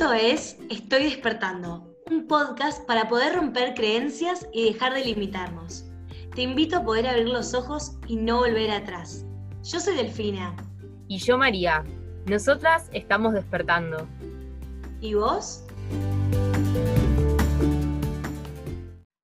Esto es Estoy despertando, un podcast para poder romper creencias y dejar de limitarnos. Te invito a poder abrir los ojos y no volver atrás. Yo soy Delfina. Y yo María. Nosotras estamos despertando. ¿Y vos?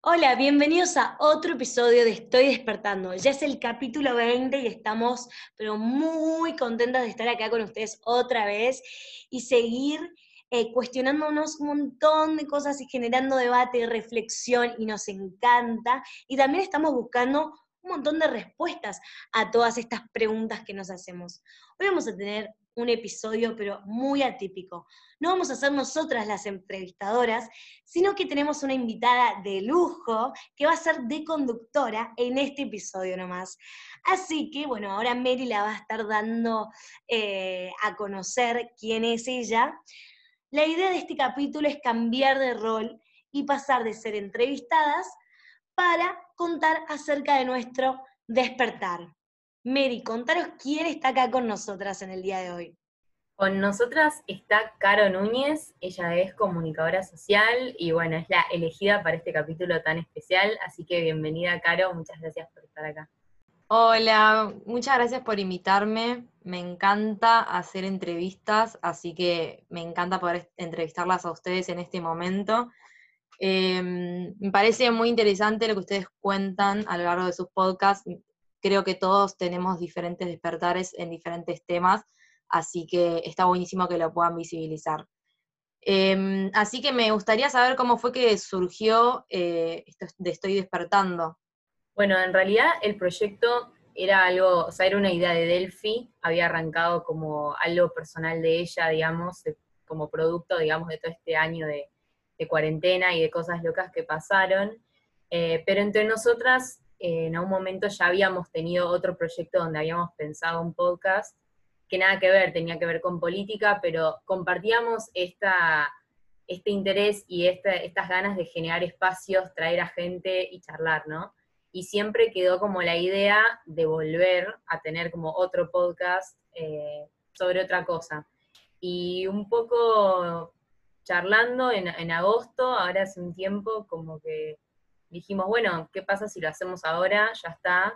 Hola, bienvenidos a otro episodio de Estoy despertando. Ya es el capítulo 20 y estamos pero muy contentas de estar acá con ustedes otra vez y seguir eh, cuestionándonos un montón de cosas y generando debate y reflexión y nos encanta. Y también estamos buscando un montón de respuestas a todas estas preguntas que nos hacemos. Hoy vamos a tener un episodio, pero muy atípico. No vamos a ser nosotras las entrevistadoras, sino que tenemos una invitada de lujo que va a ser de conductora en este episodio nomás. Así que, bueno, ahora Mary la va a estar dando eh, a conocer quién es ella. La idea de este capítulo es cambiar de rol y pasar de ser entrevistadas para contar acerca de nuestro despertar. Mary, contaros quién está acá con nosotras en el día de hoy. Con nosotras está Caro Núñez, ella es comunicadora social y bueno, es la elegida para este capítulo tan especial, así que bienvenida Caro, muchas gracias por estar acá. Hola, muchas gracias por invitarme, me encanta hacer entrevistas, así que me encanta poder entrevistarlas a ustedes en este momento. Em, me parece muy interesante lo que ustedes cuentan a lo largo de sus podcasts, creo que todos tenemos diferentes despertares en diferentes temas, así que está buenísimo que lo puedan visibilizar. Em, así que me gustaría saber cómo fue que surgió eh, esto de Estoy despertando. Bueno, en realidad el proyecto era algo, o sea, era una idea de Delphi, había arrancado como algo personal de ella, digamos, como producto, digamos, de todo este año de, cuarentena y de cosas locas que pasaron. Eh, pero entre nosotras en un momento ya habíamos tenido otro proyecto donde habíamos pensado un podcast que nada que ver, tenía que ver con política, pero compartíamos esta, este interés y estas ganas de generar espacios, traer a gente y charlar, ¿no? Y siempre quedó como la idea de volver a tener como otro podcast eh, sobre otra cosa. Y un poco charlando en, en agosto, ahora hace un tiempo, como que dijimos, bueno, ¿qué pasa si lo hacemos ahora? Ya está.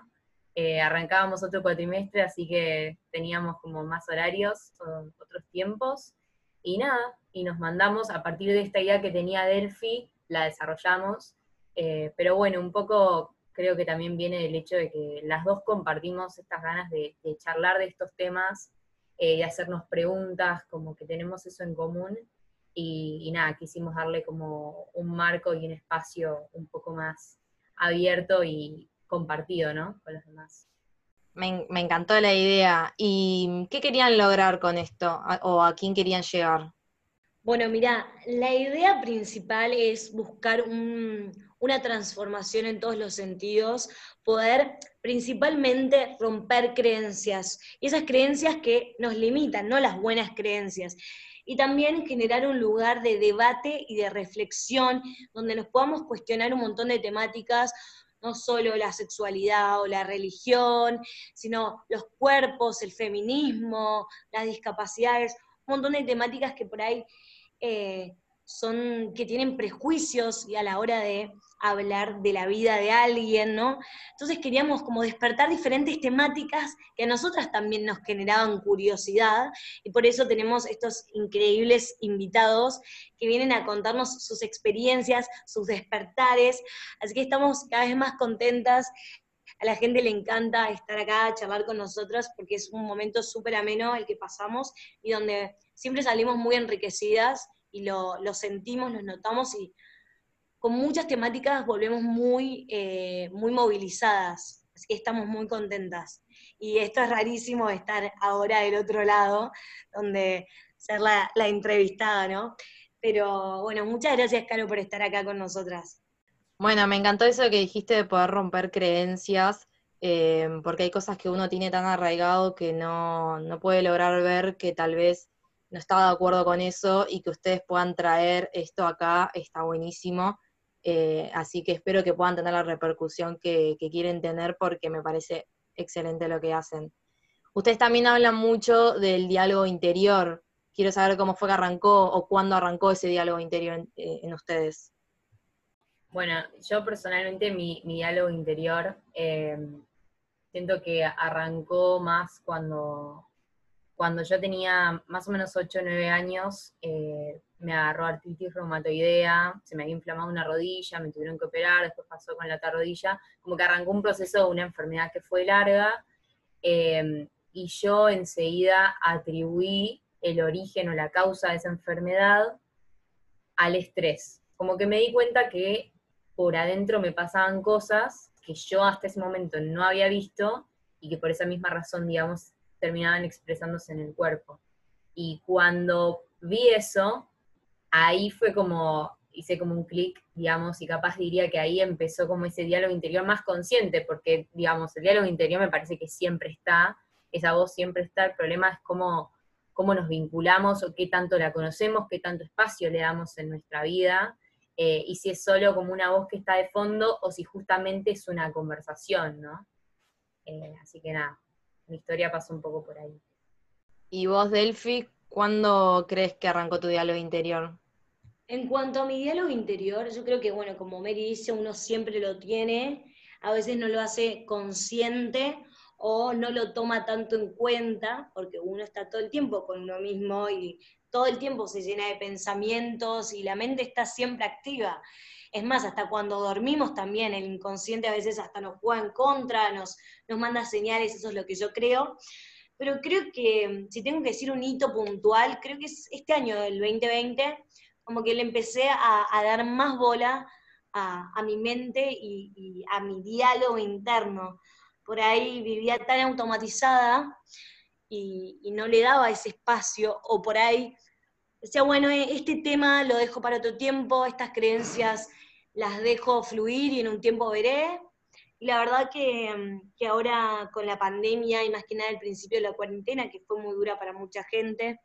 Eh, arrancábamos otro cuatrimestre, así que teníamos como más horarios, otros tiempos. Y nada, y nos mandamos a partir de esta idea que tenía Delphi, la desarrollamos. Eh, pero bueno, un poco creo que también viene del hecho de que las dos compartimos estas ganas de, charlar de estos temas, eh, de hacernos preguntas, como que tenemos eso en común y, nada, quisimos darle como un marco y un espacio un poco más abierto y compartido, ¿no? Con los demás. Me, encantó la idea. ¿Y qué querían lograr con esto? ¿O a quién querían llegar? Bueno, mira, la idea principal es buscar una transformación en todos los sentidos, poder principalmente romper creencias, y esas creencias que nos limitan, no las buenas creencias. Y también generar un lugar de debate y de reflexión donde nos podamos cuestionar un montón de temáticas, no solo la sexualidad o la religión, sino los cuerpos, el feminismo, las discapacidades, un montón de temáticas que por ahí eh, son, que tienen prejuicios y a la hora de hablar de la vida de alguien, ¿no? Entonces queríamos como despertar diferentes temáticas que a nosotras también nos generaban curiosidad y por eso tenemos estos increíbles invitados que vienen a contarnos sus experiencias, sus despertares, así que estamos cada vez más contentas. A la gente le encanta estar acá, charlar con nosotras, porque es un momento súper ameno el que pasamos y donde siempre salimos muy enriquecidas y lo, lo sentimos, lo notamos y con muchas temáticas volvemos muy, eh, muy movilizadas, así que estamos muy contentas. Y esto es rarísimo estar ahora del otro lado, donde ser la, entrevistada, ¿no? Pero bueno, muchas gracias, Caro, por estar acá con nosotras. Bueno, me encantó eso que dijiste de poder romper creencias, eh, porque hay cosas que uno tiene tan arraigado que no, no puede lograr ver que tal vez no está de acuerdo con eso y que ustedes puedan traer esto acá, está buenísimo. Eh, así que espero que puedan tener la repercusión que, quieren tener porque me parece excelente lo que hacen. Ustedes también hablan mucho del diálogo interior. quiero saber cómo fue que arrancó o cuándo arrancó ese diálogo interior en, eh, ustedes. Bueno, yo personalmente mi, diálogo interior em, siento que arrancó más cuando, cuando yo tenía más o menos 8 o 9 años, eh, me agarró artritis reumatoidea, se me había inflamado una rodilla, me tuvieron que operar, después pasó con la otra rodilla, como que arrancó un proceso de una enfermedad que fue larga, em, y yo enseguida atribuí el origen o la causa de esa enfermedad al estrés. Como que me di cuenta que por adentro me pasaban cosas que yo hasta ese momento no había visto y que por esa misma razón, digamos, terminaban expresándose en el cuerpo. Y cuando vi eso, ahí fue como, hice como un clic, digamos, y capaz diría que ahí empezó como ese diálogo interior más consciente, porque, digamos, el diálogo interior me parece que siempre está, esa voz siempre está, el problema es cómo, cómo nos vinculamos o qué tanto la conocemos, qué tanto espacio le damos en nuestra vida, eh, y si es solo como una voz que está de fondo o si justamente es una conversación, ¿no? Eh, así que nada, mi historia pasó un poco por ahí. ¿Y vos, Delphi, cuándo crees que arrancó tu diálogo interior? En cuanto a mi diálogo interior, yo creo que, bueno, como Mary dice, uno siempre lo tiene, a veces no lo hace consciente o no lo toma tanto en cuenta, porque uno está todo el tiempo con uno mismo y todo el tiempo se llena de pensamientos y la mente está siempre activa. Es más, hasta cuando dormimos también, el inconsciente a veces hasta nos juega en contra, nos, nos manda señales, eso es lo que yo creo. Pero creo que, si tengo que decir un hito puntual, creo que es este año del 2020, como que le empecé a, dar más bola a, mi mente y, a mi diálogo interno. Por ahí vivía tan automatizada y, no le daba ese espacio, o por ahí decía, bueno, este tema lo dejo para otro tiempo, estas creencias las dejo fluir y en un tiempo veré. Y la verdad que, que ahora con la pandemia y más que nada el principio de la cuarentena, que fue muy dura para mucha gente,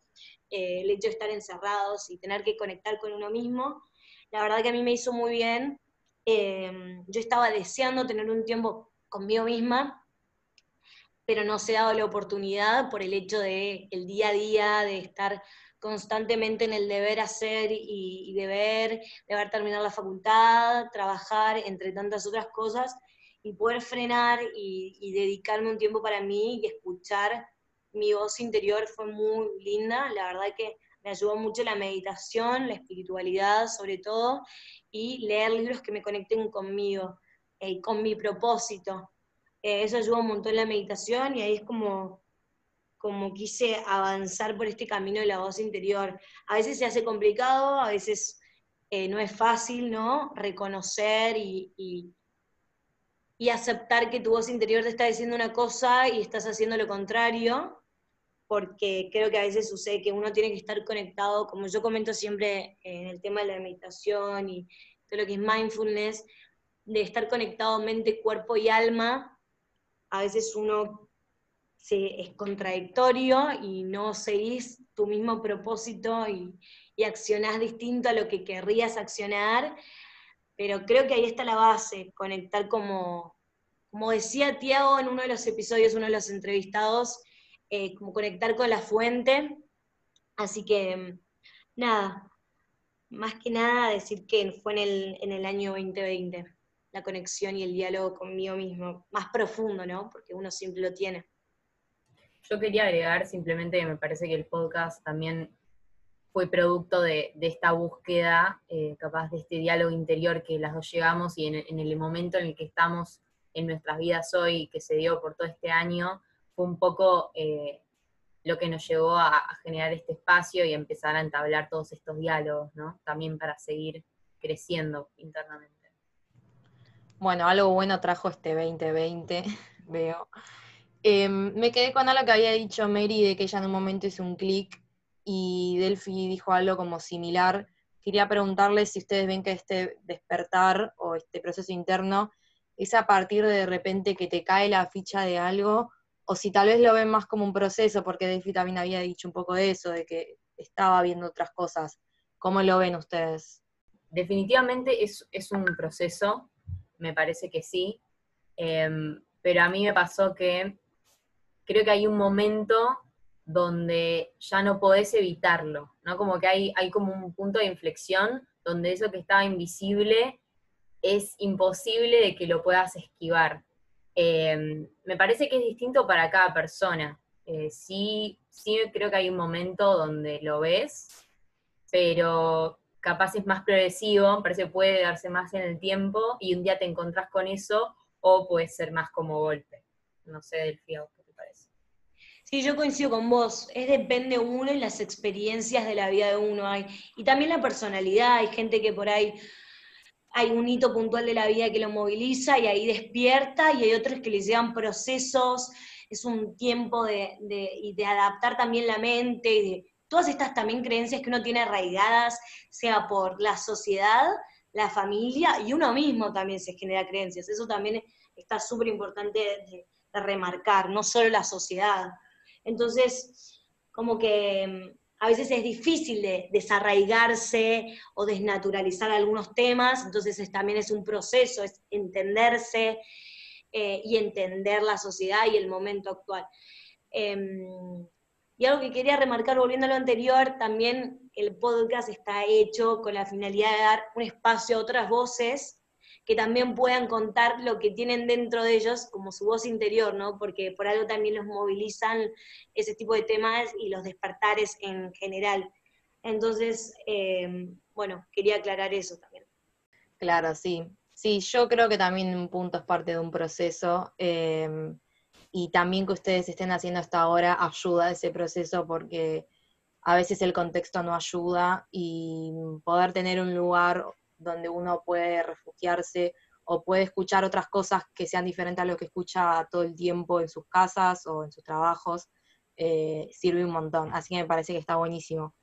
eh, el hecho de estar encerrados y tener que conectar con uno mismo, la verdad que a mí me hizo muy bien. Eh, yo estaba deseando tener un tiempo conmigo misma, pero no se ha dado la oportunidad por el hecho de el día a día, de estar constantemente en el deber hacer y, deber, deber terminar la facultad, trabajar, entre tantas otras cosas, y poder frenar y, dedicarme un tiempo para mí y escuchar mi voz interior fue muy linda, la verdad que me ayudó mucho la meditación, la espiritualidad sobre todo, y leer libros que me conecten conmigo, eh, con mi propósito. Eh, eso ayudó un montón la meditación y ahí es como, como quise avanzar por este camino de la voz interior. A veces se hace complicado, a veces eh, no es fácil, ¿no? Reconocer y, y aceptar que tu voz interior te está diciendo una cosa y estás haciendo lo contrario porque creo que a veces sucede que uno tiene que estar conectado, como yo comento siempre en el tema de la meditación y todo lo que es mindfulness, de estar conectado mente, cuerpo y alma, a veces uno se, es contradictorio y no seguís tu mismo propósito y, y accionás distinto a lo que querrías accionar, pero creo que ahí está la base, conectar como, como decía Tiago en uno de los episodios, uno de los entrevistados, eh, como conectar con la fuente. Así que, nada, más que nada decir que fue en el, en el año 2020 la conexión y el diálogo conmigo mismo, más profundo, ¿no? Porque uno siempre lo tiene. Yo quería agregar simplemente que me parece que el podcast también fue producto de, esta búsqueda, eh, capaz de este diálogo interior que las dos llegamos y en, el momento en el que estamos en nuestras vidas hoy, que se dio por todo este año, fue un poco eh, lo que nos llevó a, generar este espacio y empezar a entablar todos estos diálogos, ¿no? También para seguir creciendo internamente. Bueno, algo bueno trajo este 2020, veo. Em, me quedé con algo que había dicho Mary de que ella en un momento hizo un clic y Delphi dijo algo como similar. Quería preguntarle si ustedes ven que este despertar o este proceso interno es a partir de, de repente que te cae la ficha de algo o si tal vez lo ven más como un proceso, porque Delphi también había dicho un poco de eso, de que estaba viendo otras cosas. ¿Cómo lo ven ustedes? Definitivamente es, un proceso, me parece que sí, em, pero a mí me pasó que creo que hay un momento donde ya no podés evitarlo, ¿no? Como que hay, hay como un punto de inflexión donde eso que estaba invisible es imposible de que lo puedas esquivar. Em, me parece que es distinto para cada persona. Eh, sí, sí creo que hay un momento donde lo ves, pero capaz es más progresivo, parece que puede darse más en el tiempo y un día te encontrás con eso o puede ser más como golpe. No sé, Delfía, ¿qué te parece? Sí, yo coincido con vos. Es depende uno y las experiencias de la vida de uno. Hay, y también la personalidad. Hay gente que por ahí hay un hito puntual de la vida que lo moviliza y ahí despierta, y hay otros que les llevan procesos, es un tiempo de, de, adaptar también la mente, y de todas estas también creencias que uno tiene arraigadas, sea por la sociedad, la familia, y uno mismo también se genera creencias. Eso también está súper importante de remarcar, no solo la sociedad. Entonces, como que a veces es difícil de desarraigarse o desnaturalizar algunos temas, entonces también es un proceso, es entenderse eh, y entender la sociedad y el momento actual. Em, y algo que quería remarcar, volviendo a lo anterior, también el podcast está hecho con la finalidad de dar un espacio a otras voces que también puedan contar lo que tienen dentro de ellos como su voz interior, ¿no? Porque por algo también los movilizan ese tipo de temas y los despertares en general. Entonces, eh, bueno, quería aclarar eso también. Claro, sí. Sí, yo creo que también un punto es parte de un proceso. Eh, y también que ustedes estén haciendo hasta ahora ayuda a ese proceso porque a veces el contexto no ayuda y poder tener un lugar donde uno puede refugiarse o puede escuchar otras cosas que sean diferentes a lo que escucha todo el tiempo en sus casas o en sus trabajos, eh, sirve un montón. Así que me parece que está buenísimo.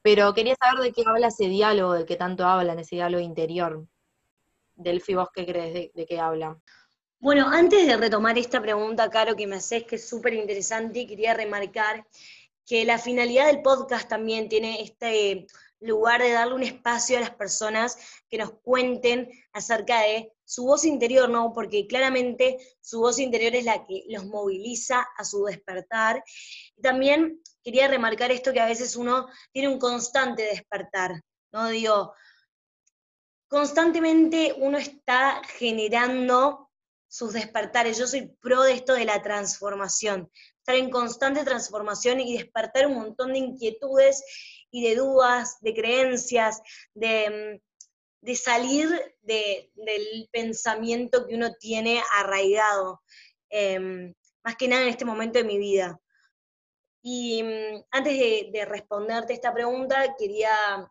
Pero quería saber de qué habla ese diálogo, del que tanto hablan, ese diálogo interior. Delfi, ¿vos qué crees de, de qué habla? Bueno, antes de retomar esta pregunta, Caro, que me haces, que es súper interesante, quería remarcar que la finalidad del podcast también tiene este lugar de darle un espacio a las personas que nos cuenten acerca de su voz interior, ¿no? Porque claramente su voz interior es la que los moviliza a su despertar. Y también quería remarcar esto que a veces uno tiene un constante despertar, ¿no? Digo, constantemente uno está generando sus despertares. Yo soy pro de esto de la transformación, estar en constante transformación y despertar un montón de inquietudes y de dudas, de creencias, de, mm, salir del pensamiento que uno tiene arraigado, em, más que nada en este momento de mi vida. Y mm, antes de, de responderte esta pregunta, quería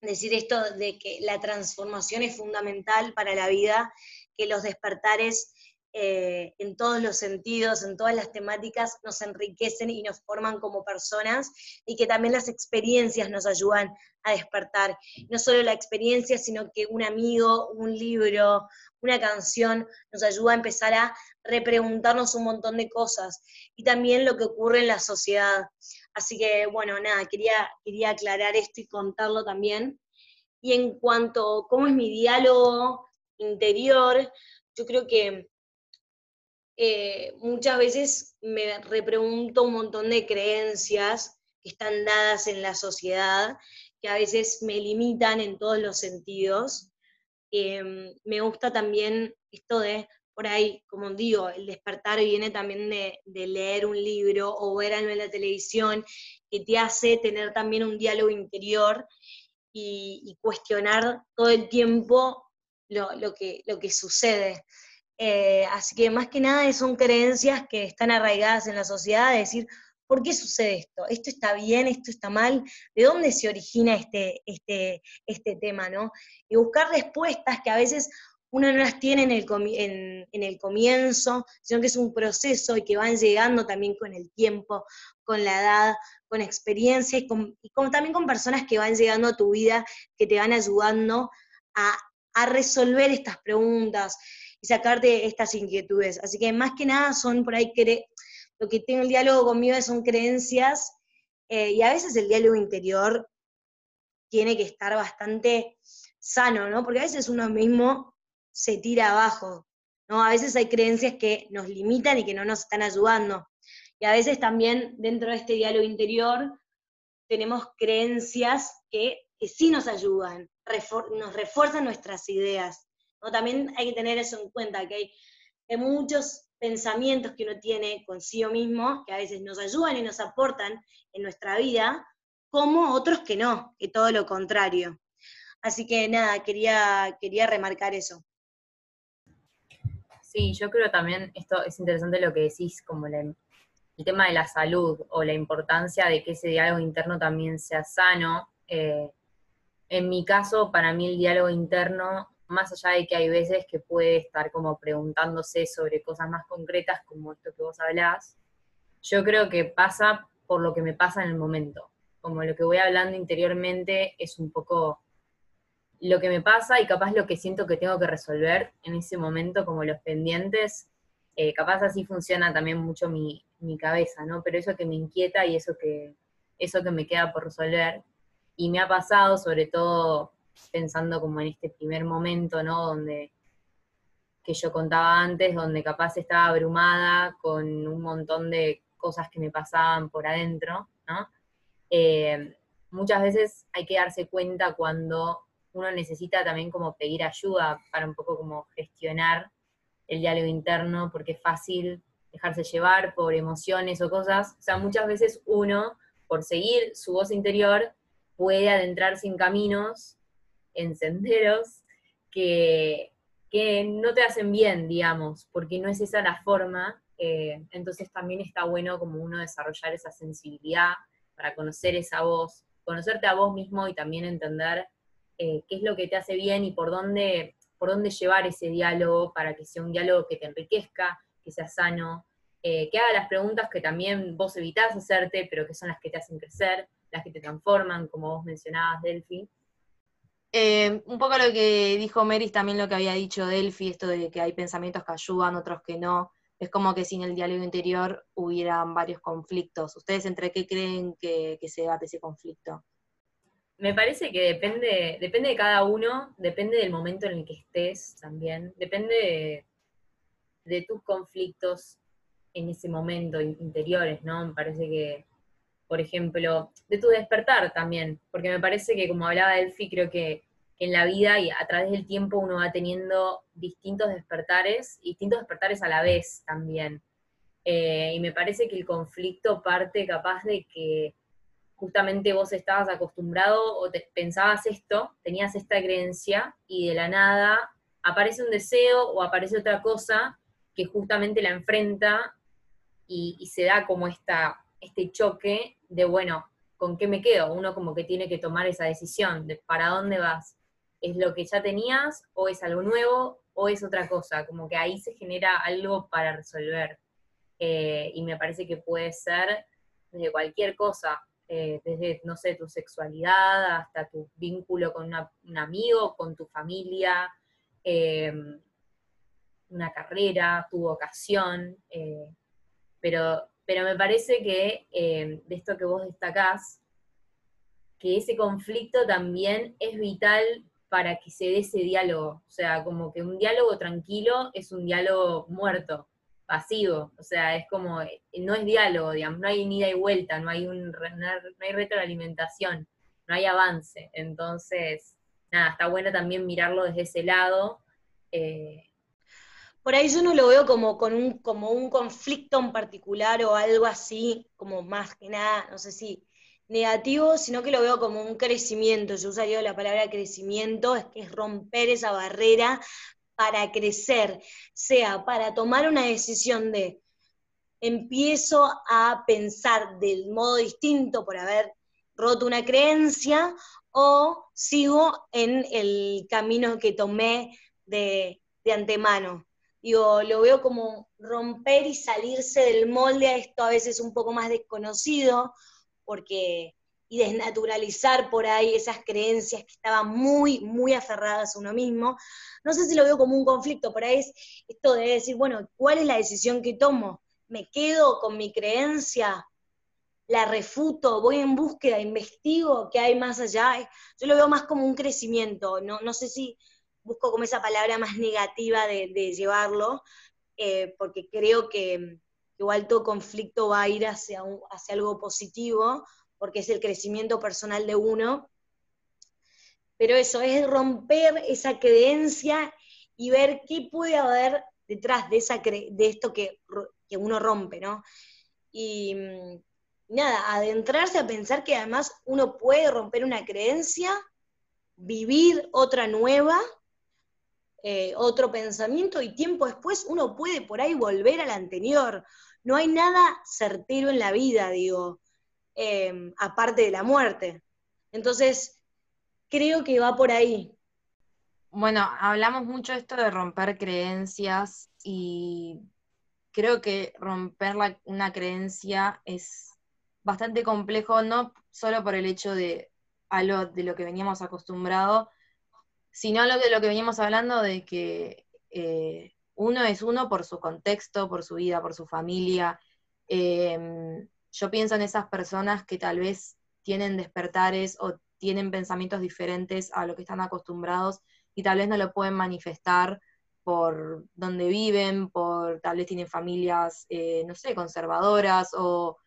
decir esto de que la transformación es fundamental para la vida, que los despertares eh, en todos los sentidos, en todas las temáticas, nos enriquecen y nos forman como personas y que también las experiencias nos ayudan a despertar. No solo la experiencia, sino que un amigo, un libro, una canción nos ayuda a empezar a repreguntarnos un montón de cosas y también lo que ocurre en la sociedad. Así que, bueno, nada, quería, quería aclarar esto y contarlo también. Y en cuanto a cómo es mi diálogo interior, yo creo que eh, muchas veces me repregunto un montón de creencias que están dadas en la sociedad, que a veces me limitan en todos los sentidos. Em, me gusta también esto de, por ahí, como digo, el despertar viene también de, leer un libro o ver algo en la televisión, que te hace tener también un diálogo interior y, cuestionar todo el tiempo lo, que, lo que sucede. Eh, así que más que nada son creencias que están arraigadas en la sociedad, de decir, ¿por qué sucede esto? ¿Esto está bien? ¿Esto está mal? ¿De dónde se origina este, este, este tema? ¿no? Y buscar respuestas que a veces uno no las tiene en el, en, el comienzo, sino que es un proceso y que van llegando también con el tiempo, con la edad, con experiencia y, también con personas que van llegando a tu vida, que te van ayudando a resolver estas preguntas, y sacarte estas inquietudes. Así que más que nada son por ahí, lo que tengo el diálogo conmigo son creencias eh, y a veces el diálogo interior tiene que estar bastante sano, ¿no? Porque a veces uno mismo se tira abajo, ¿no? A veces hay creencias que nos limitan y que no nos están ayudando. Y a veces también dentro de este diálogo interior tenemos creencias que, sí nos ayudan, nos refuerzan nuestras ideas. También hay que tener eso en cuenta, que hay, muchos pensamientos que uno tiene consigo mismo, que a veces nos ayudan y nos aportan en nuestra vida, como otros que no, que todo lo contrario. Así que nada, quería, quería remarcar eso. Sí, yo creo también, esto es interesante lo que decís, como el tema de la salud o la importancia de que ese diálogo interno también sea sano. Eh, en mi caso, para mí el diálogo interno, más allá de que hay veces que puede estar como preguntándose sobre cosas más concretas como esto que vos hablás, yo creo que pasa por lo que me pasa en el momento como lo que voy hablando interiormente es un poco lo que me pasa y capaz lo que siento que tengo que resolver en ese momento, como los pendientes, eh, capaz así funciona también mucho mi, cabeza, ¿no? Pero eso que me inquieta y eso que, eso que me queda por resolver. Y me ha pasado, sobre todo pensando como en este primer momento, ¿no? Donde que yo contaba antes, donde capaz estaba abrumada con un montón de cosas que me pasaban por adentro, ¿no? Eh, muchas veces hay que darse cuenta cuando uno necesita también como pedir ayuda para un poco como gestionar el diálogo interno, porque es fácil dejarse llevar por emociones o cosas. O sea, muchas veces uno, por seguir su voz interior, puede adentrarse en caminos, en senderos, que, que no te hacen bien, digamos, porque no es esa la forma. Eh, entonces también está bueno como uno desarrollar esa sensibilidad para conocer esa voz, conocerte a vos mismo y también entender eh, qué es lo que te hace bien y por dónde, por dónde llevar ese diálogo para que sea un diálogo que te enriquezca, que sea sano, eh, que haga las preguntas que también vos evitás hacerte, pero que son las que te hacen crecer, las que te transforman, como vos mencionabas, Delphi. Eh, un poco lo que dijo Meris, también lo que había dicho Delphi, esto de que hay pensamientos que ayudan, otros que no es como que sin el diálogo interior hubieran varios conflictos. ¿Ustedes entre qué creen que, se debate ese conflicto? Me parece que depende, depende de cada uno, depende del momento en el que estés también, depende de, tus conflictos en ese momento interiores, ¿no? Me parece que, por ejemplo, de tu despertar también, porque me parece que como hablaba Elfi, creo que en la vida y a través del tiempo uno va teniendo distintos despertares, distintos despertares a la vez también. Eh, y me parece que el conflicto parte capaz de que justamente vos estabas acostumbrado o pensabas esto, tenías esta creencia y de la nada aparece un deseo o aparece otra cosa que justamente la enfrenta y se da como esta, este choque de, bueno, ¿con qué me quedo? Uno como que tiene que tomar esa decisión de para dónde vas. ¿Es lo que ya tenías o es algo nuevo o es otra cosa? Como que ahí se genera algo para resolver. Eh, y me parece que puede ser desde cualquier cosa, eh, desde, no sé, tu sexualidad hasta tu vínculo con un amigo, con tu familia, em, una carrera, tu vocación. Eh, pero, pero me parece que em, de esto que vos destacás, que ese conflicto también es vital para que se dé ese diálogo. O sea, como que un diálogo tranquilo es un diálogo muerto, pasivo. O sea, es como, no es diálogo, digamos, no hay ida y vuelta, no hay, un, no hay retroalimentación, no hay avance. Entonces, nada, está bueno también mirarlo desde ese lado. Eh, por ahí yo no lo veo como, con un, como un conflicto en particular o algo así, como más que nada, no sé si negativo, sino que lo veo como un crecimiento. Yo usaría la palabra crecimiento, es que es romper esa barrera para crecer, sea para tomar una decisión de empiezo a pensar del modo distinto por haber roto una creencia o sigo en el camino que tomé de, de antemano. Digo, lo veo como romper y salirse del molde a esto a veces un poco más desconocido, porque y desnaturalizar por ahí esas creencias que estaban muy, muy aferradas a uno mismo. No sé si lo veo como un conflicto, por ahí es esto de decir, bueno, ¿cuál es la decisión que tomo? ¿Me quedo con mi creencia? ¿La refuto? ¿Voy en búsqueda? ¿Investigo qué hay más allá? Yo lo veo más como un crecimiento, no, no sé si busco como esa palabra más negativa de, llevarlo, eh, porque creo que, igual todo conflicto va a ir hacia, hacia algo positivo, porque es el crecimiento personal de uno. Pero eso es romper esa creencia y ver qué puede haber detrás de, esa de esto que, que uno rompe, ¿no? Y nada, adentrarse a pensar que además uno puede romper una creencia, vivir otra nueva, eh, otro pensamiento y tiempo después uno puede por ahí volver al anterior. No hay nada certero en la vida, digo, em, aparte de la muerte. Entonces, creo que va por ahí. Bueno, hablamos mucho esto de romper creencias y creo que romper una creencia es bastante complejo, no solo por el hecho de algo de lo que veníamos acostumbrados, sino lo de lo que veníamos hablando de que eh, uno es uno por su contexto, por su vida, por su familia. Em, yo pienso en esas personas que tal vez tienen despertares o tienen pensamientos diferentes a lo que están acostumbrados y tal vez no lo pueden manifestar por donde viven, por tal vez tienen familias, eh, no sé, conservadoras o,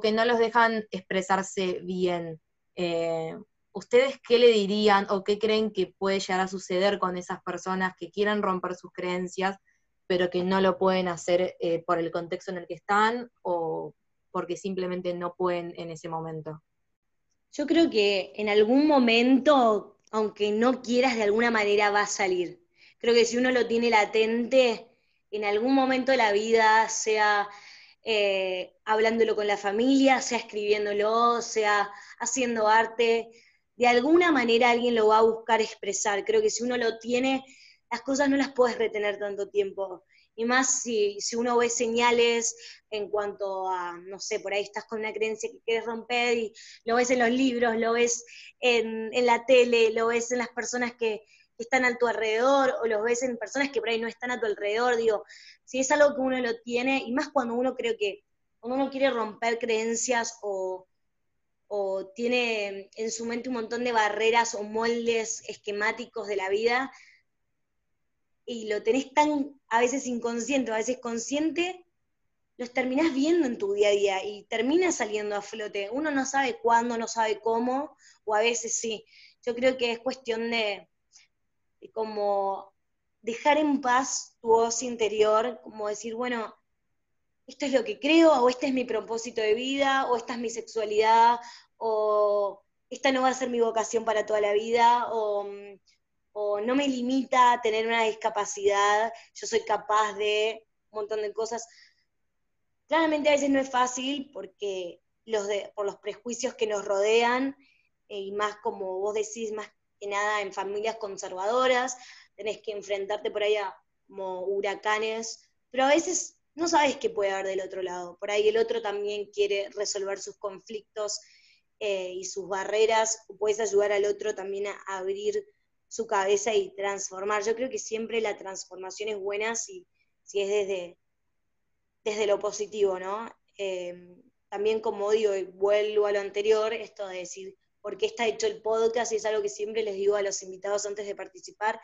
que no los dejan expresarse bien. Eh, ¿Ustedes qué le dirían o qué creen que puede llegar a suceder con esas personas que quieran romper sus creencias, pero que no lo pueden hacer eh, por el contexto en el que están o porque simplemente no pueden en ese momento? Yo creo que en algún momento, aunque no quieras, de alguna manera va a salir creo que si uno lo tiene latente, en algún momento de la vida, sea eh, hablándolo con la familia, sea escribiéndolo, sea haciendo arte, de alguna manera alguien lo va a buscar expresar. Creo que si uno lo tiene, las cosas no las puedes retener tanto tiempo. Y más si, uno ve señales en cuanto a, no sé, por ahí estás con una creencia que quieres romper y lo ves en los libros, lo ves en, en la tele, lo ves en las personas que, están a tu alrededor o los ves en personas que por ahí no están a tu alrededor, digo, si es algo que uno lo tiene, y más cuando uno creo que, cuando uno quiere romper creencias o, o tiene en su mente un montón de barreras o moldes esquemáticos de la vida, y lo tenés tan a veces inconsciente, a veces consciente, los terminás viendo en tu día a día y termina saliendo a flote. Uno no sabe cuándo, no sabe cómo, o a veces sí. Yo creo que es cuestión de, como dejar en paz tu voz interior, como decir, bueno, esto es lo que creo, o este es mi propósito de vida, o esta es mi sexualidad, o esta no va a ser mi vocación para toda la vida, o, no me limita a tener una discapacidad, yo soy capaz de un montón de cosas. Claramente a veces no es fácil porque los de, por los prejuicios que nos rodean, eh, y más como vos decís, más nada en familias conservadoras, tenés que enfrentarte por ahí a como huracanes, pero a veces no sabes qué puede haber del otro lado. Por ahí el otro también quiere resolver sus conflictos eh, y sus barreras, puedes ayudar al otro también a abrir su cabeza y transformar. Yo creo que siempre la transformación es buena si, si es desde, desde lo positivo, ¿no? Eh, también como digo, vuelvo a lo anterior, esto de decir, por qué está hecho el podcast y es algo que siempre les digo a los invitados antes de participar.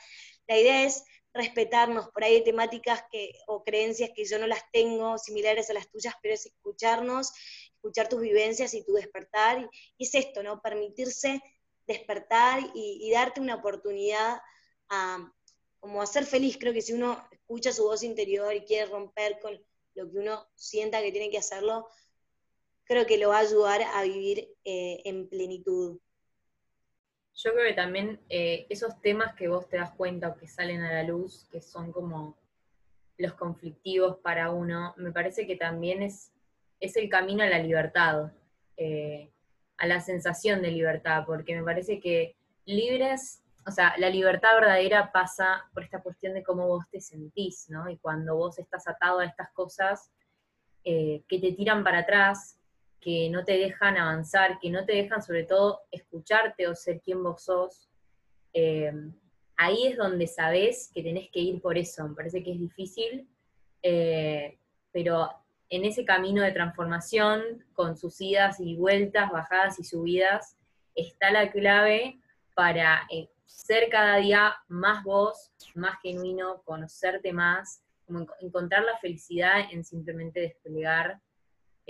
La idea es respetarnos, por ahí hay temáticas que, o creencias que yo no las tengo similares a las tuyas, pero es escucharnos, escuchar tus vivencias y tu despertar. Y, es esto, ¿no? Permitirse despertar y, darte una oportunidad a como a ser feliz. Creo que si uno escucha su voz interior y quiere romper con lo que uno sienta que tiene que hacerlo, creo que lo va a ayudar a vivir eh, en plenitud. Yo creo que también eh, esos temas que vos te das cuenta o que salen a la luz, que son como los conflictivos para uno, me parece que también es, es el camino a la libertad, eh, a la sensación de libertad, porque me parece que libres, o sea, la libertad verdadera pasa por esta cuestión de cómo vos te sentís, ¿no? Y cuando vos estás atado a estas cosas que te tiran para atrás, que no te dejan avanzar, que no te dejan sobre todo escucharte o ser quien vos sos, eh, ahí es donde sabes que tenés que ir por eso. Me parece que es difícil, eh, pero en ese camino de transformación, con sus idas y vueltas, bajadas y subidas, está la clave para eh, ser cada día más vos, más genuino, conocerte más, como encontrar la felicidad en simplemente desplegar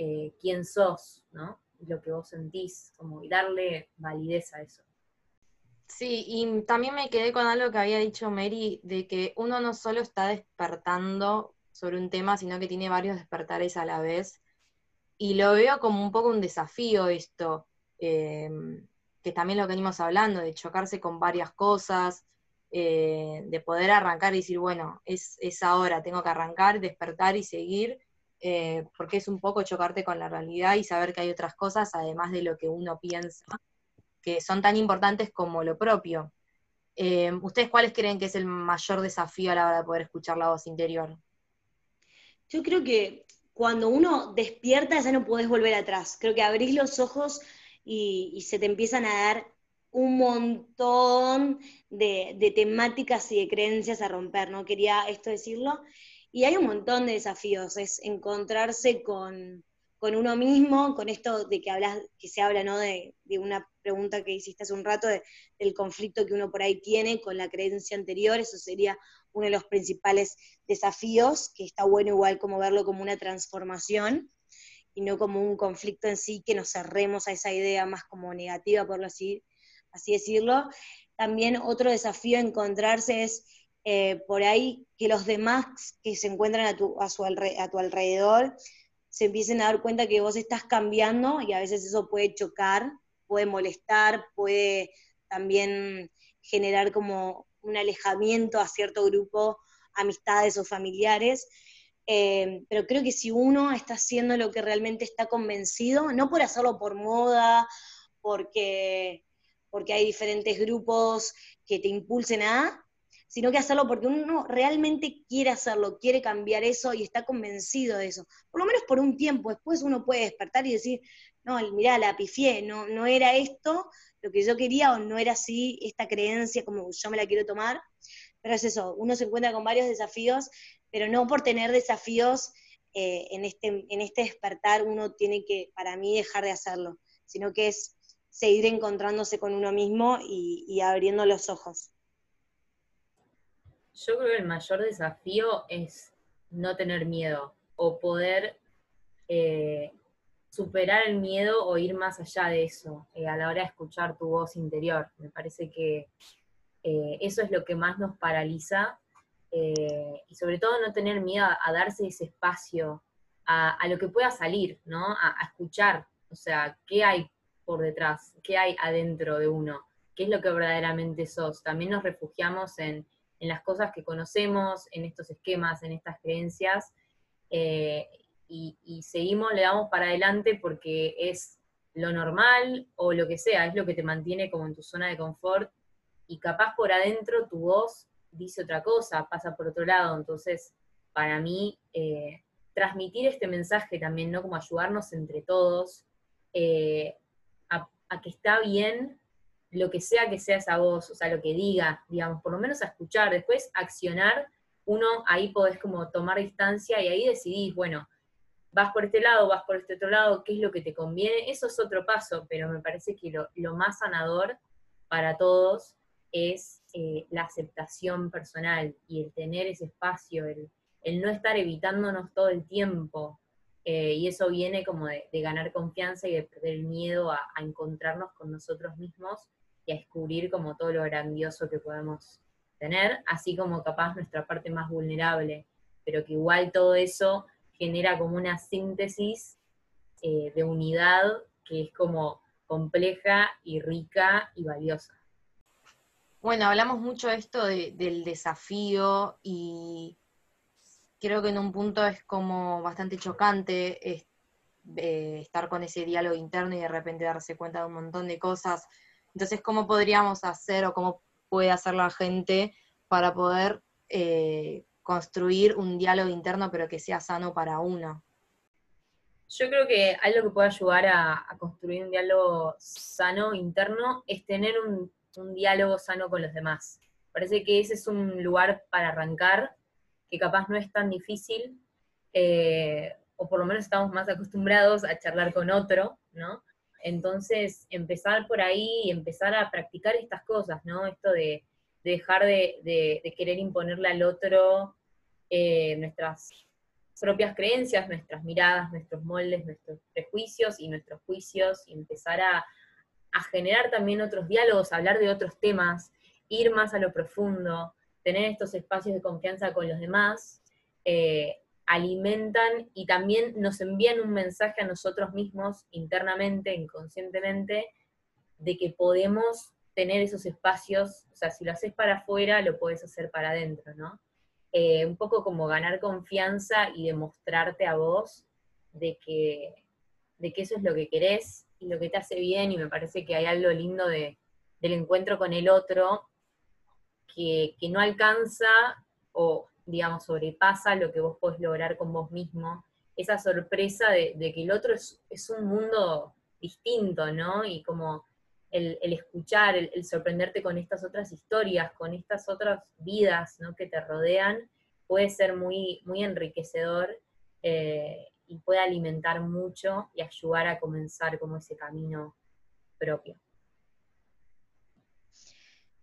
eh, quién sos, ¿no? Lo que vos sentís, como y darle validez a eso. Sí, y también me quedé con algo que había dicho Mary, de que uno no solo está despertando sobre un tema, sino que tiene varios despertares a la vez. Y lo veo como un poco un desafío esto, em, que también lo que venimos hablando, de chocarse con varias cosas, eh, de poder arrancar y decir, bueno, es, ahora, tengo que arrancar, despertar y seguir, eh, porque es un poco chocarte con la realidad y saber que hay otras cosas, además de lo que uno piensa que son tan importantes como lo propio. Eh, ¿Ustedes cuáles creen que es el mayor desafío a la hora de poder escuchar la voz interior? Yo creo que cuando uno despierta ya no podés volver atrás. Creo que abrís los ojos y, se te empiezan a dar un montón de, de, temáticas y de creencias a romper, ¿no? Quería esto decirlo. Y hay un montón de desafíos, es encontrarse con, con uno mismo, con esto de que hablas, que se habla, ¿no? De, una pregunta que hiciste hace un rato, del conflicto que uno por ahí tiene con la creencia anterior, eso sería uno de los principales desafíos, que está bueno igual como verlo como una transformación y no como un conflicto en sí, que nos cerremos a esa idea más como negativa, por así, así decirlo. También otro desafío encontrarse es eh, por ahí que los demás que se encuentran a tu, a, su a tu alrededor se empiecen a dar cuenta que vos estás cambiando y a veces eso puede chocar, puede molestar, puede también generar como un alejamiento a cierto grupo, amistades o familiares. Eh, pero creo que si uno está haciendo lo que realmente está convencido, no por hacerlo por moda, porque, porque hay diferentes grupos que te impulsen a, sino que hacerlo porque uno realmente quiere hacerlo, quiere cambiar eso y está convencido de eso. Por lo menos por un tiempo, después uno puede despertar y decir, no, mirá, la pifié, no, no era esto lo que yo quería o no era así esta creencia como yo me la quiero tomar. Pero es eso, uno se encuentra con varios desafíos, pero no por tener desafíos eh, en, este, en este despertar uno tiene que, para mí, dejar de hacerlo, sino que es seguir encontrándose con uno mismo y abriendo los ojos. Yo creo que el mayor desafío es no tener miedo o poder eh, superar el miedo o ir más allá de eso eh, a la hora de escuchar tu voz interior. Me parece que eh, eso es lo que más nos paraliza y sobre todo no tener miedo a, darse ese espacio a, lo que pueda salir, ¿no? A, a escuchar, o sea, qué hay por detrás, qué hay adentro de uno, qué es lo que verdaderamente sos. También nos refugiamos en en las cosas que conocemos, en estos esquemas, en estas creencias, eh, y, seguimos, le damos para adelante porque es lo normal o lo que sea, es lo que te mantiene como en tu zona de confort, y capaz por adentro tu voz dice otra cosa, pasa por otro lado, entonces para mí eh, transmitir este mensaje también, ¿no? Como ayudarnos entre todos eh, a que está bien lo que sea que sea esa voz, o sea, lo que diga, digamos, por lo menos a escuchar, después accionar, uno ahí podés como tomar distancia y ahí decidís, bueno, vas por este lado, vas por este otro lado, qué es lo que te conviene, eso es otro paso, pero me parece que lo, más sanador para todos es eh, la aceptación personal y el tener ese espacio, el, no estar evitándonos todo el tiempo. Eh, y eso viene como de, ganar confianza y de perder el miedo a encontrarnos con nosotros mismos y a descubrir como todo lo grandioso que podemos tener, así como capaz nuestra parte más vulnerable, pero que igual todo eso genera como una síntesis eh, de unidad que es como compleja y rica y valiosa. Bueno, hablamos mucho de esto del desafío y creo que en un punto es como bastante chocante eh, estar con ese diálogo interno y de repente darse cuenta de un montón de cosas entonces, ¿cómo podríamos hacer o cómo puede hacer la gente para poder eh, construir un diálogo interno pero que sea sano para uno? Yo creo que algo que puede ayudar a, construir un diálogo sano interno es tener un, diálogo sano con los demás. Parece que ese es un lugar para arrancar, que capaz no es tan difícil, eh, o por lo menos estamos más acostumbrados a charlar con otro, ¿no? Entonces, empezar por ahí y empezar a practicar estas cosas, ¿no? Esto de, dejar de, querer imponerle al otro eh, nuestras propias creencias, nuestras miradas, nuestros moldes, nuestros prejuicios y nuestros juicios, y empezar a, generar también otros diálogos, hablar de otros temas, ir más a lo profundo, tener estos espacios de confianza con los demás, eh, alimentan y también nos envían un mensaje a nosotros mismos internamente, inconscientemente, de que podemos tener esos espacios, o sea, si lo haces para afuera, lo puedes hacer para adentro, ¿no? Eh, un poco como ganar confianza y demostrarte a vos de que, de que eso es lo que querés y lo que te hace bien, y me parece que hay algo lindo de, del encuentro con el otro que, que no alcanza o digamos, sobrepasa lo que vos podés lograr con vos mismo, esa sorpresa de, que el otro es, un mundo distinto, ¿no? Y como el, escuchar, el, sorprenderte con estas otras historias, con estas otras vidas, ¿no? Que te rodean, puede ser muy, muy enriquecedor eh, y puede alimentar mucho y ayudar a comenzar como ese camino propio.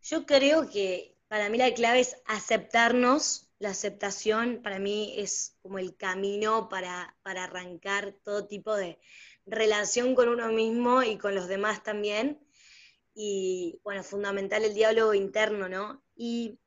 Yo creo que para mí la clave es aceptarnos la aceptación para mí es como el camino para, arrancar todo tipo de relación con uno mismo y con los demás también. Y bueno, fundamental el diálogo interno, ¿no? Y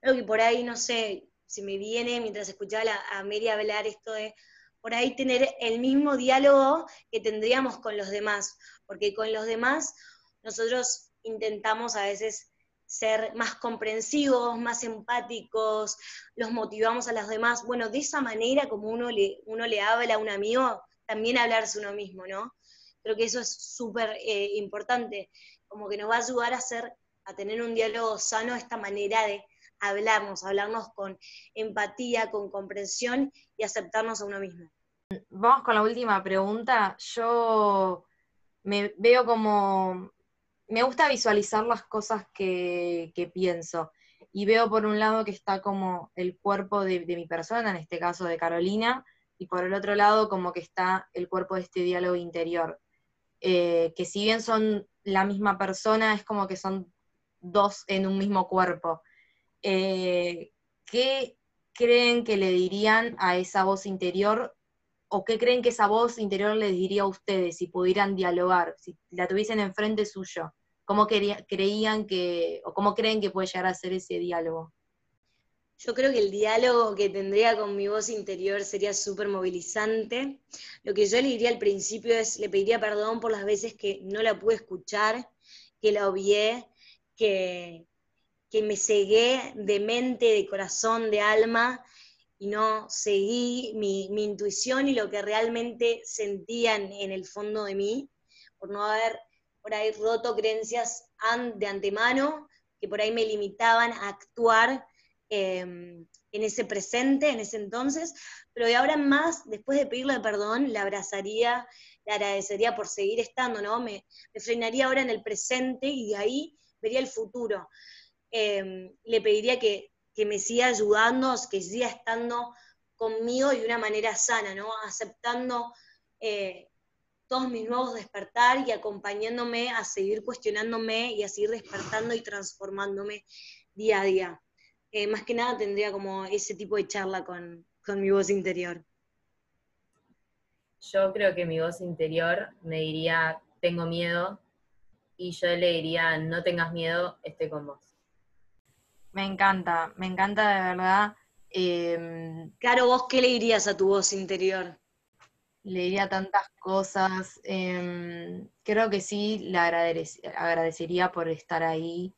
creo que por ahí, no sé, si me viene mientras escuchaba a Mary hablar esto de por ahí tener el mismo diálogo que tendríamos con los demás, porque con los demás nosotros intentamos a veces ser más comprensivos, más empáticos, los motivamos a los demás. Bueno, de esa manera como uno le, uno le habla a un amigo, también hablarse uno mismo, ¿no? Creo que eso es súper eh, importante, como que nos va a ayudar a, hacer, a tener un diálogo sano, esta manera de hablarnos, hablarnos con empatía, con comprensión y aceptarnos a uno mismo. Vamos con la última pregunta. Yo me veo como me gusta visualizar las cosas que, pienso. Y veo por un lado que está como el cuerpo de, mi persona, en este caso de Carolina, y por el otro lado como que está el cuerpo de este diálogo interior. Eh, que si bien son la misma persona, es como que son dos en un mismo cuerpo. Eh, ¿Qué creen que le dirían a esa voz interior o qué creen que esa voz interior les diría a ustedes si pudieran dialogar, si la tuviesen enfrente suyo? ¿Cómo creían que, o cómo creen que puede llegar a ser ese diálogo? Yo creo que el diálogo que tendría con mi voz interior sería súper movilizante. Lo que yo le diría al principio es, le pediría perdón por las veces que no la pude escuchar, que la obvié, que, que me cegué de mente, de corazón, de alma, y no seguí mi, intuición y lo que realmente sentían en el fondo de mí, por no haber por ahí roto creencias de antemano que por ahí me limitaban a actuar em, en ese presente, en ese entonces, pero ahora más, después de pedirle perdón, la abrazaría, le agradecería por seguir estando, ¿no? Me, frenaría ahora en el presente y de ahí vería el futuro. Em, le pediría que que me siga ayudando, que siga estando conmigo de una manera sana, ¿no? Aceptando eh, todos mis nuevos despertar y acompañándome a seguir cuestionándome y a seguir despertando y transformándome día a día. Eh, más que nada tendría como ese tipo de charla con, con mi voz interior. Yo creo que mi voz interior me diría, tengo miedo, y yo le diría, no tengas miedo, estoy con vos. Me encanta, me encanta de verdad. Eh, claro, vos qué le dirías a tu voz interior? Le diría tantas cosas. Em, creo que sí, le agradecería por estar ahí.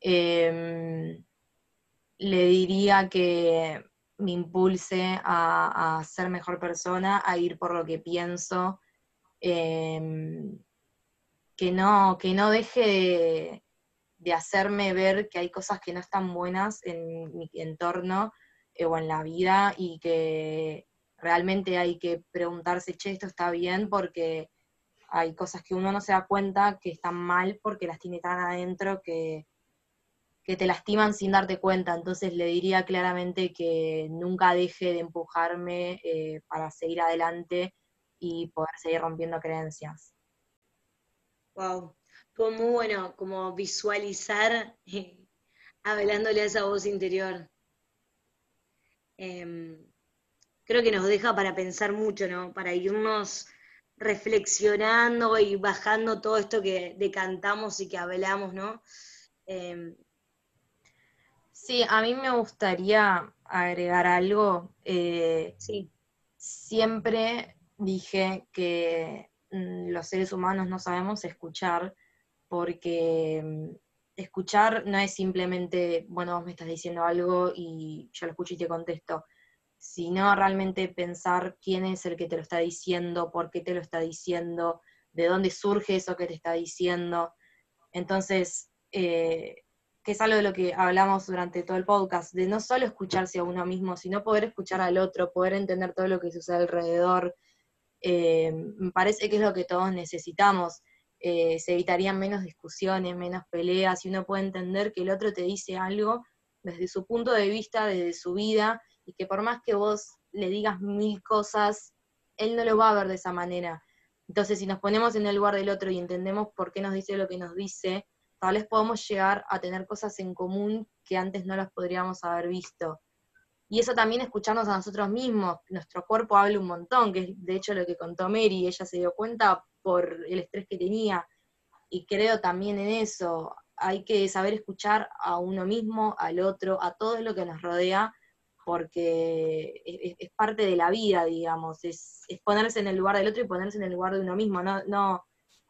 Em, le diría que me impulse a, ser mejor persona, a ir por lo que pienso, que, no, que no deje de, de hacerme ver que hay cosas que no están buenas en mi entorno eh, o en la vida y que realmente hay que preguntarse, che, esto está bien porque hay cosas que uno no se da cuenta que están mal porque las tiene tan adentro que, que te lastiman sin darte cuenta. Entonces le diría claramente que nunca deje de empujarme eh, para seguir adelante y poder seguir rompiendo creencias. Wow, como bueno, como visualizar eh, hablándole a esa voz interior. em, creo que nos deja para pensar mucho, ¿no? Para irnos reflexionando y bajando todo esto que decantamos y que hablamos, ¿no? Em, sí, a mí me gustaría agregar algo. Eh, sí. Siempre dije que mm, los seres humanos no sabemos escuchar porque mm, escuchar no es simplemente, bueno, vos me estás diciendo algo y yo lo escucho y te contesto sino realmente pensar quién es el que te lo está diciendo, por qué te lo está diciendo, de dónde surge eso que te está diciendo. Entonces, eh, que es algo de lo que hablamos durante todo el podcast, de no solo escucharse a uno mismo, sino poder escuchar al otro, poder entender todo lo que sucede alrededor. Eh, me parece que es lo que todos necesitamos. Eh, se evitarían menos discusiones, menos peleas, y uno puede entender que el otro te dice algo desde su punto de vista, desde su vida, y que por más que vos le digas mil cosas, él no lo va a ver de esa manera. Entonces, si nos ponemos en el lugar del otro y entendemos por qué nos dice lo que nos dice, tal vez podamos llegar a tener cosas en común que antes no las podríamos haber visto. Y eso también escucharnos a nosotros mismos. Nuestro cuerpo habla un montón, que es de hecho lo que contó Mary, ella se dio cuenta por el estrés que tenía. Y creo también en eso. Hay que saber escuchar a uno mismo, al otro, a todo lo que nos rodea, porque es, parte de la vida, digamos, es, ponerse en el lugar del otro y ponerse en el lugar de uno mismo, no, no,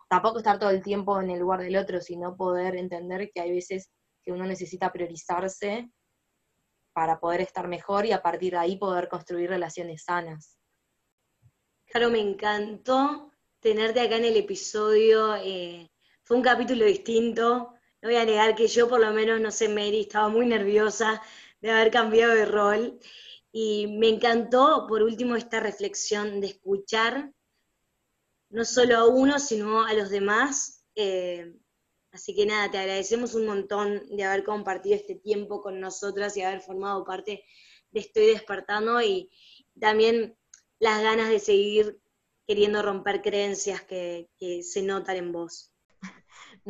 tampoco estar todo el tiempo en el lugar del otro, sino poder entender que hay veces que uno necesita priorizarse para poder estar mejor y a partir de ahí poder construir relaciones sanas. Claro, me encantó tenerte acá en el episodio. Eh, fue un capítulo distinto. No voy a negar que yo, por lo menos, no sé, Mary, estaba muy nerviosa de haber cambiado de rol. Y me encantó, por último, esta reflexión de escuchar no solo a uno, sino a los demás. Eh, así que nada, te agradecemos un montón de haber compartido este tiempo con nosotras y haber formado parte de Estoy despertando y también las ganas de seguir queriendo romper creencias que se notan en vos.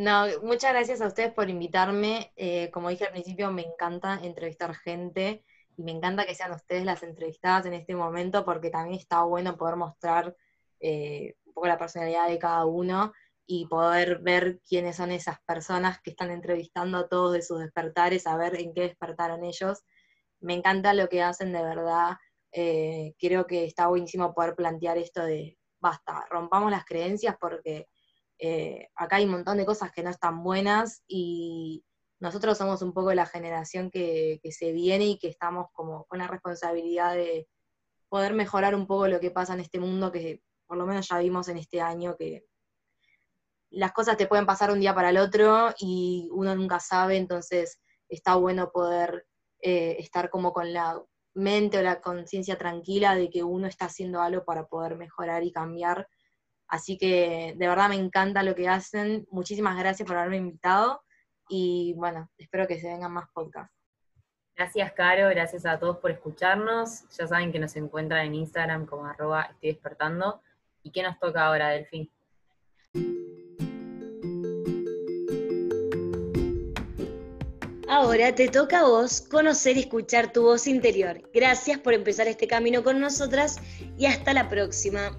No, muchas gracias a ustedes por invitarme. Eh, como dije al principio, me encanta entrevistar gente y me encanta que sean ustedes las entrevistadas en este momento porque también está bueno poder mostrar eh, un poco la personalidad de cada uno y poder ver quiénes son esas personas que están entrevistando a todos de sus despertares, a ver en qué despertaron ellos. Me encanta lo que hacen de verdad. Eh, creo que está buenísimo poder plantear esto de, basta, rompamos las creencias porque eh, acá hay un montón de cosas que no están buenas y nosotros somos un poco la generación que, se viene y que estamos como con la responsabilidad de poder mejorar un poco lo que pasa en este mundo que por lo menos ya vimos en este año que las cosas te pueden pasar un día para el otro y uno nunca sabe, entonces está bueno poder eh, estar como con la mente o la conciencia tranquila de que uno está haciendo algo para poder mejorar y cambiar Así que de verdad me encanta lo que hacen. Muchísimas gracias por haberme invitado y bueno, espero que se vengan más podcasts. Gracias, Caro, gracias a todos por escucharnos. Ya saben que nos encuentran en Instagram como arroba estoy despertando. ¿Y qué nos toca ahora, Delfín? Ahora te toca a vos conocer y escuchar tu voz interior. Gracias por empezar este camino con nosotras y hasta la próxima.